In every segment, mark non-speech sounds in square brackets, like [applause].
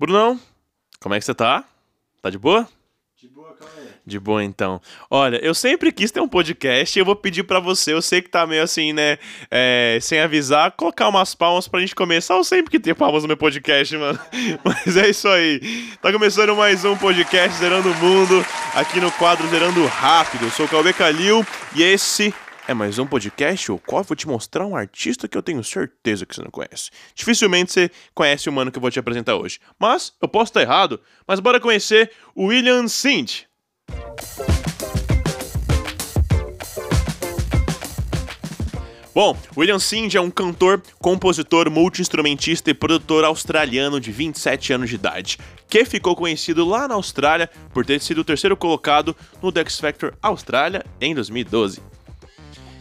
Brunão, como é que você tá? Tá de boa? De boa, Cauê. De boa, então. Olha, eu sempre quis ter um podcast e eu vou pedir pra você, eu sei que tá meio assim, né, é, sem avisar, colocar umas palmas pra gente começar. Eu sempre que ter palmas no meu podcast, mano. [laughs] Mas é isso aí. Tá começando mais um podcast Zerando o Mundo, aqui no quadro Zerando Rápido. Eu sou o Cauê Calil e esse é mais um podcast, o qual eu vou te mostrar um artista que eu tenho certeza que você não conhece. Dificilmente você conhece o mano que eu vou te apresentar hoje. Mas, eu posso estar errado, mas bora conhecer o William Sint. Bom, William Sindh é um cantor, compositor, multi-instrumentista e produtor australiano de 27 anos de idade, que ficou conhecido lá na Austrália por ter sido o terceiro colocado no The X Factor Austrália em 2012.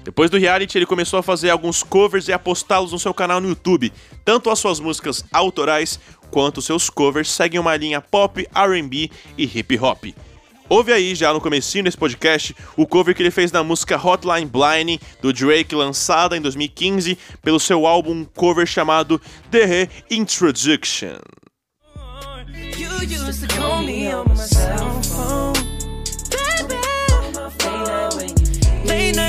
Depois do reality, ele começou a fazer alguns covers e a postá-los no seu canal no YouTube. Tanto as suas músicas autorais quanto seus covers seguem uma linha pop, R&B e hip hop. Ouve aí, já no comecinho desse podcast, o cover que ele fez da música Hotline Bling do Drake, lançada em 2015 pelo seu álbum cover chamado The Introduction. You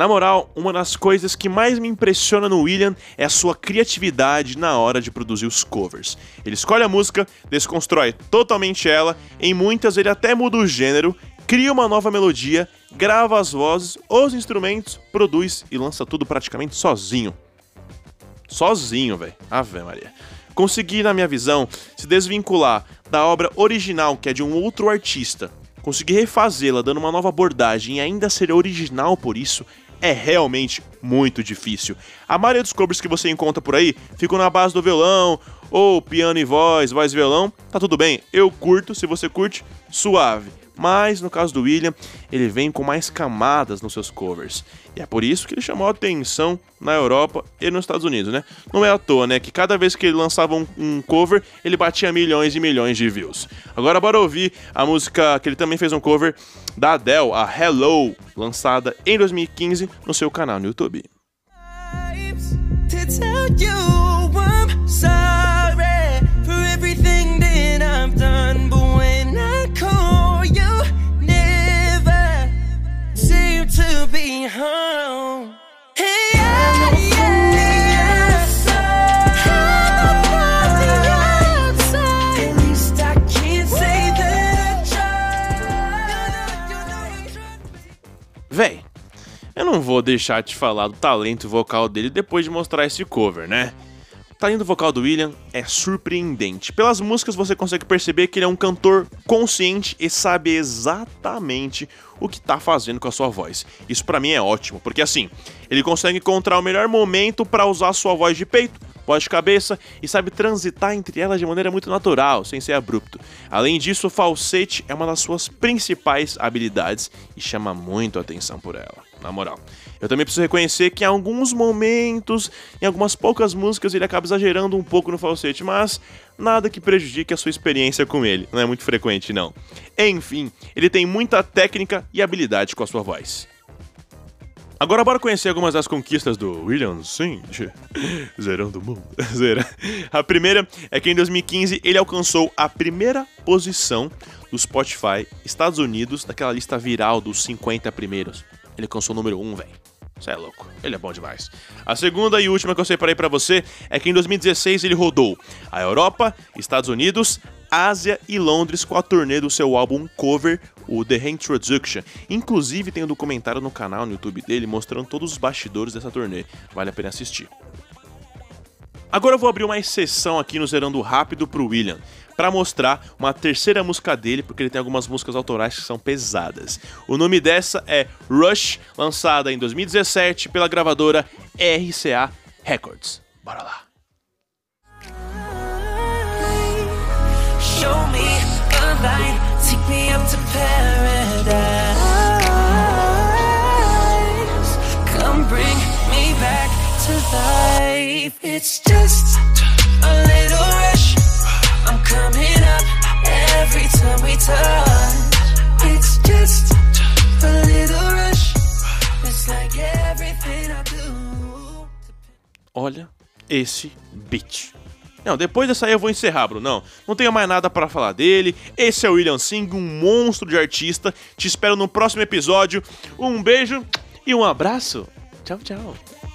Na moral, uma das coisas que mais me impressiona no William é a sua criatividade na hora de produzir os covers. Ele escolhe a música, desconstrói totalmente ela, em muitas ele até muda o gênero, cria uma nova melodia, grava as vozes, os instrumentos, produz e lança tudo praticamente sozinho. Sozinho, velho. Ave Maria. Conseguir, na minha visão, se desvincular da obra original, que é de um outro artista, conseguir refazê-la dando uma nova abordagem e ainda ser original por isso, é realmente muito difícil. A maioria dos covers que você encontra por aí ficam na base do violão, ou piano e voz, voz e violão, tá tudo bem. Eu curto, se você curte, suave. Mas no caso do William, ele vem com mais camadas nos seus covers. E é por isso que ele chamou a atenção na Europa e nos Estados Unidos, né? Não é à toa, né? Que cada vez que ele lançava um, um cover, ele batia milhões e milhões de views. Agora bora ouvir a música que ele também fez um cover da Adele, a Hello, lançada em 2015 no seu canal no YouTube. Véi, eu não vou deixar de falar do talento vocal dele depois de mostrar esse cover, né? O talento vocal do William é surpreendente. Pelas músicas você consegue perceber que ele é um cantor consciente e sabe exatamente o que tá fazendo com a sua voz. Isso pra mim é ótimo, porque assim, ele consegue encontrar o melhor momento pra usar a sua voz de peito, voz de cabeça e sabe transitar entre elas de maneira muito natural, sem ser abrupto. Além disso, o falsete é uma das suas principais habilidades e chama muito atenção por ela, na moral. Eu também preciso reconhecer que em alguns momentos, em algumas poucas músicas, ele acaba exagerando um pouco no falsete, mas nada que prejudique a sua experiência com ele. Não é muito frequente, não. Enfim, ele tem muita técnica e habilidade com a sua voz. Agora bora conhecer algumas das conquistas do William Sindh. [laughs] Zerando o mundo. [laughs] A primeira é que em 2015 ele alcançou a primeira posição do Spotify Estados Unidos naquela lista viral dos 50 primeiros. Ele alcançou o número 1, velho. Você é louco, ele é bom demais. A segunda e última que eu separei pra você é que em 2016 ele rodou a Europa, Estados Unidos, Ásia e Londres com a turnê do seu álbum cover, o The Introduction. Inclusive tem um documentário no canal no YouTube dele mostrando todos os bastidores dessa turnê. Vale a pena assistir. Agora eu vou abrir uma exceção aqui no Zerando Rápido pro William, para mostrar uma terceira música dele, porque ele tem algumas músicas autorais que são pesadas. O nome dessa é Rush, lançada em 2017 pela gravadora RCA Records. Bora lá. Show me a light, take me up to paradise. Come bring me back to life. It's just a little rush. I'm coming up every time we touch. It's just a little rush. It's like everything I do. Olha esse beat. Não, depois dessa aí eu vou encerrar, Brunão. Não tenho mais nada para falar dele. Esse é o William Singh, um monstro de artista. Te espero no próximo episódio. Um beijo e um abraço. Tchau, tchau.